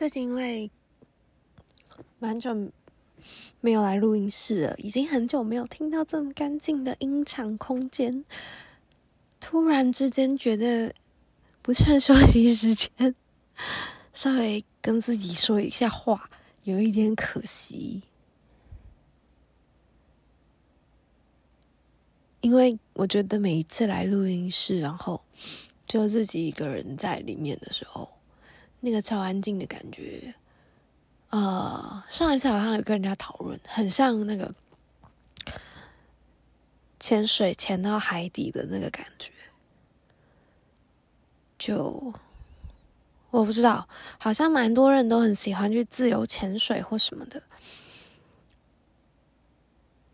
最近因为蛮久没有来录音室了，已经很久没有听到这么干净的音场空间，突然之间觉得不趁 休息时间，稍微跟自己说一下话，有一点可惜。因为我觉得每一次来录音室，然后就自己一个人在里面的时候，那个超安静的感觉。呃，上一次好像有跟人家讨论，很像那个潜水潜到海底的那个感觉。就我不知道，好像蛮多人都很喜欢去自由潜水或什么的。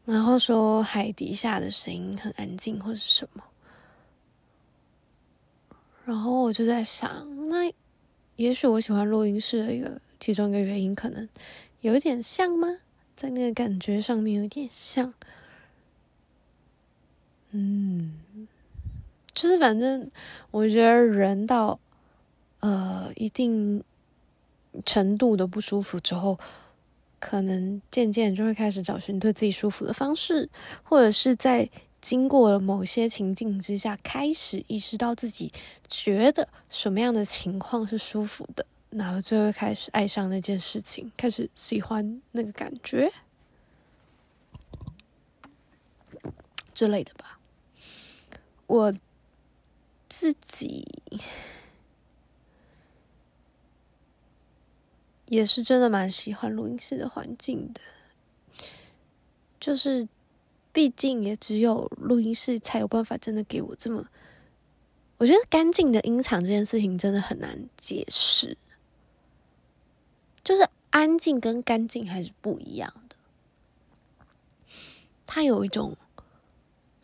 然后说海底下的声音很安静，或是什么。然后我就在想，那也许我喜欢录音室的一个其中一个原因，可能有一点像吗？在那个感觉上面有点像。嗯，就是反正我觉得人到呃一定程度的不舒服之后。可能渐渐就会开始找寻对自己舒服的方式，或者是在经过了某些情境之下，开始意识到自己觉得什么样的情况是舒服的，然后就会开始爱上那件事情，开始喜欢那个感觉之类的吧。我自己。也是真的蛮喜欢录音室的环境的，就是毕竟也只有录音室才有办法真的给我这么，我觉得干净的音场这件事情真的很难解释，就是安静跟干净还是不一样的，它有一种，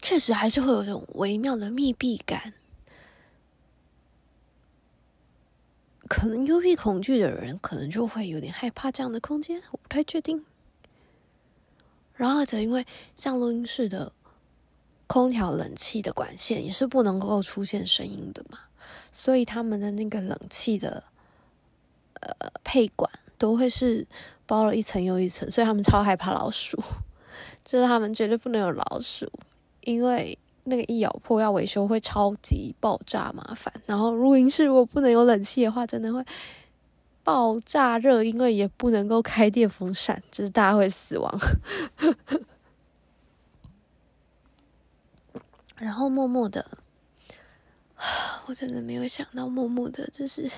确实还是会有一种微妙的密闭感。可能幽闭恐惧的人，可能就会有点害怕这样的空间，我不太确定。然后，则因为像录音室的空调、冷气的管线也是不能够出现声音的嘛，所以他们的那个冷气的呃配管都会是包了一层又一层，所以他们超害怕老鼠，就是他们绝对不能有老鼠，因为。那个一咬破要维修会超级爆炸麻烦，然后录音室如果不能有冷气的话，真的会爆炸热，因为也不能够开电风扇，就是大家会死亡。然后默默的，我真的没有想到，默默的就是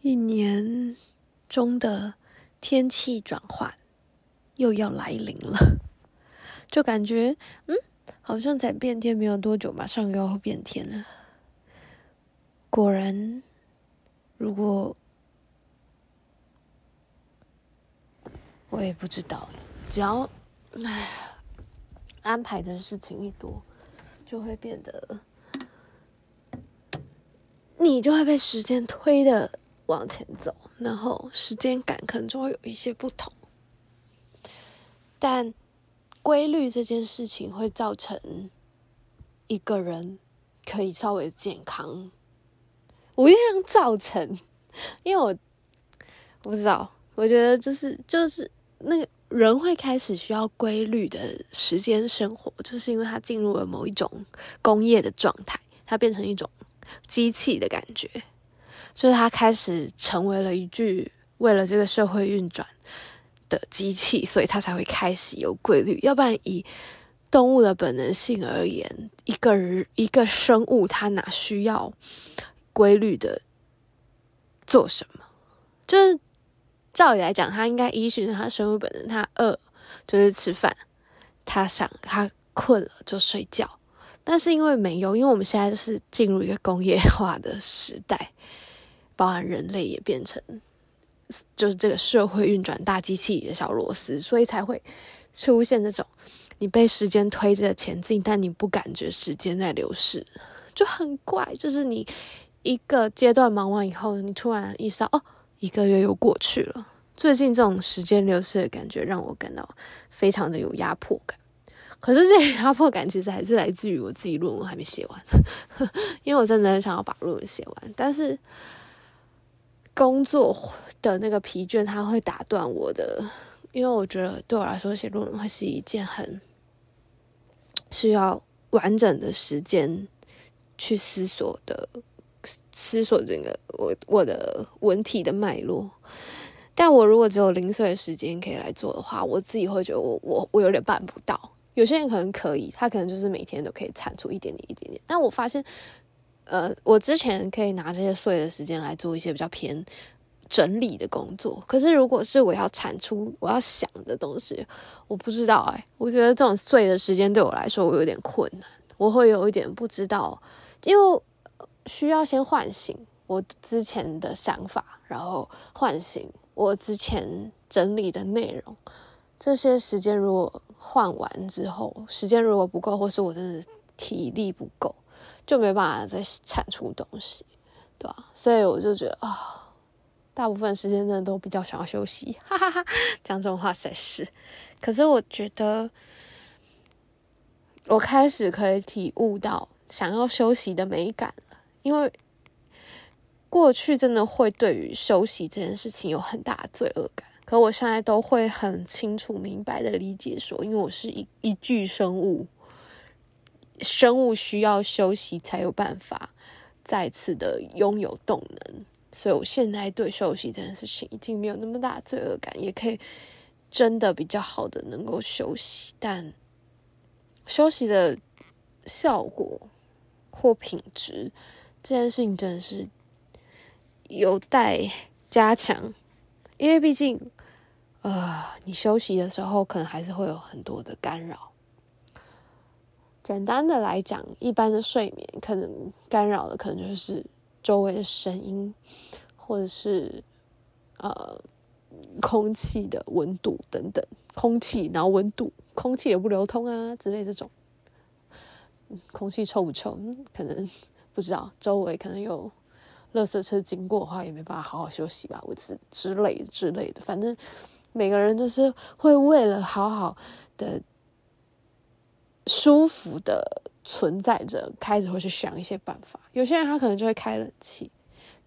一年中的天气转换又要来临了，就感觉嗯。好像才变天没有多久，马上又要变天了。果然，如果我也不知道，只要唉安排的事情一多，就会变得你就会被时间推的往前走，然后时间感可能就会有一些不同，但。规律这件事情会造成一个人可以稍微健康。我也想造成，因为我不知道，我觉得就是就是那个人会开始需要规律的时间生活，就是因为他进入了某一种工业的状态，他变成一种机器的感觉，就是他开始成为了一具为了这个社会运转。的机器，所以他才会开始有规律。要不然，以动物的本能性而言，一个人一个生物，它哪需要规律的做什么？就是照理来讲，他应该依循他生物本能，他饿就是吃饭，他想他困了就睡觉。但是因为没有，因为我们现在是进入一个工业化的时代，包含人类也变成。就是这个社会运转大机器里的小螺丝，所以才会出现这种你被时间推着前进，但你不感觉时间在流逝，就很怪。就是你一个阶段忙完以后，你突然意识到，哦，一个月又过去了。最近这种时间流逝的感觉让我感到非常的有压迫感。可是这压迫感其实还是来自于我自己论文还没写完，因为我真的很想要把论文写完，但是工作。的那个疲倦，它会打断我的，因为我觉得对我来说写论文会是一件很需要完整的时间去思索的，思索这个我我的文体的脉络。但我如果只有零碎的时间可以来做的话，我自己会觉得我我我有点办不到。有些人可能可以，他可能就是每天都可以产出一点点一点点。但我发现，呃，我之前可以拿这些碎的时间来做一些比较偏整理的工作。可是如果是我要产出我要想的东西，我不知道哎、我觉得这种碎的时间对我来说我有点困难，我会有一点不知道，因为需要先唤醒我之前的想法，然后唤醒我之前整理的内容。这些时间如果换完之后，时间如果不够，或是我真的体力不够，就没办法再产出东西，对吧？所以我就觉得啊、大部分时间真的都比较想要休息，哈哈哈。讲这种话才是。可是我觉得，我开始可以体悟到想要休息的美感了，因为过去真的会对于休息这件事情有很大的罪恶感。可我现在都会很清楚明白的理解说，因为我是一一具生物，生物需要休息才有办法再次的拥有动能，所以我现在对休息这件事情已经没有那么大罪恶感，也可以真的比较好的能够休息，但休息的效果或品质这件事情真的是有待加强，因为毕竟。呃，你休息的时候，可能还是会有很多的干扰。简单的来讲，一般的睡眠可能干扰的，可能就是周围的声音，或者是呃空气的温度等等，空气然后温度，空气也不流通啊之类这种。空气臭不臭？可能不知道。周围可能有垃圾车经过的话，也没办法好好休息吧，或者之类之类的，反正。每个人都是会为了好好的、舒服的存在着，开始会去想一些办法。有些人他可能就会开冷气，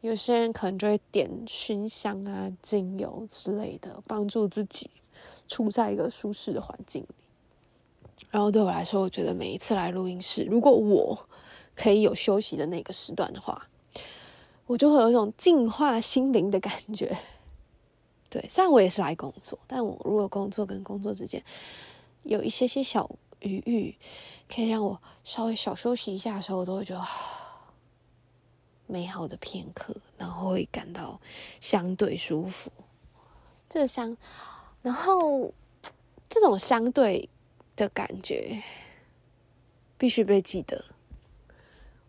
有些人可能就会点熏香啊、精油之类的，帮助自己处在一个舒适的环境里。然后对我来说，我觉得每一次来录音室，如果我可以有休息的那个时段的话，我就会有一种净化心灵的感觉。对，虽然我也是来工作，但我如果工作跟工作之间有一些些小余裕，可以让我稍微小休息一下的时候，我都会觉得 美好的片刻，然后会感到相对舒服。这相，然后这种相对的感觉必须被记得，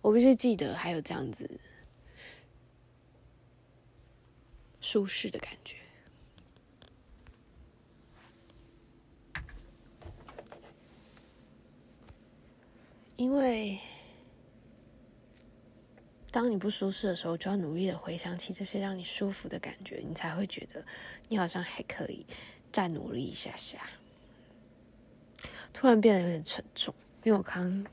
我必须记得还有这样子舒适的感觉。因为当你不舒适的时候，就要努力的回想起这些让你舒服的感觉，你才会觉得你好像还可以再努力一下下。突然变得有点沉重，因为我刚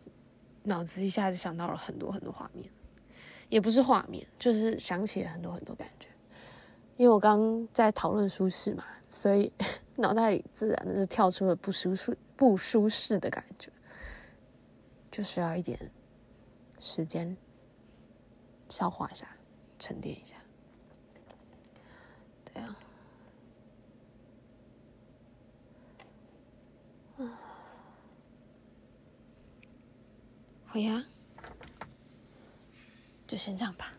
脑子一下子想到了很多很多画面，也不是画面，就是想起了很多很多感觉。因为我刚在讨论舒适嘛，所以脑袋里自然的就跳出了不舒适、不舒适的感觉。就需要一点时间消化一下、沉淀一下。好呀，就先这样吧。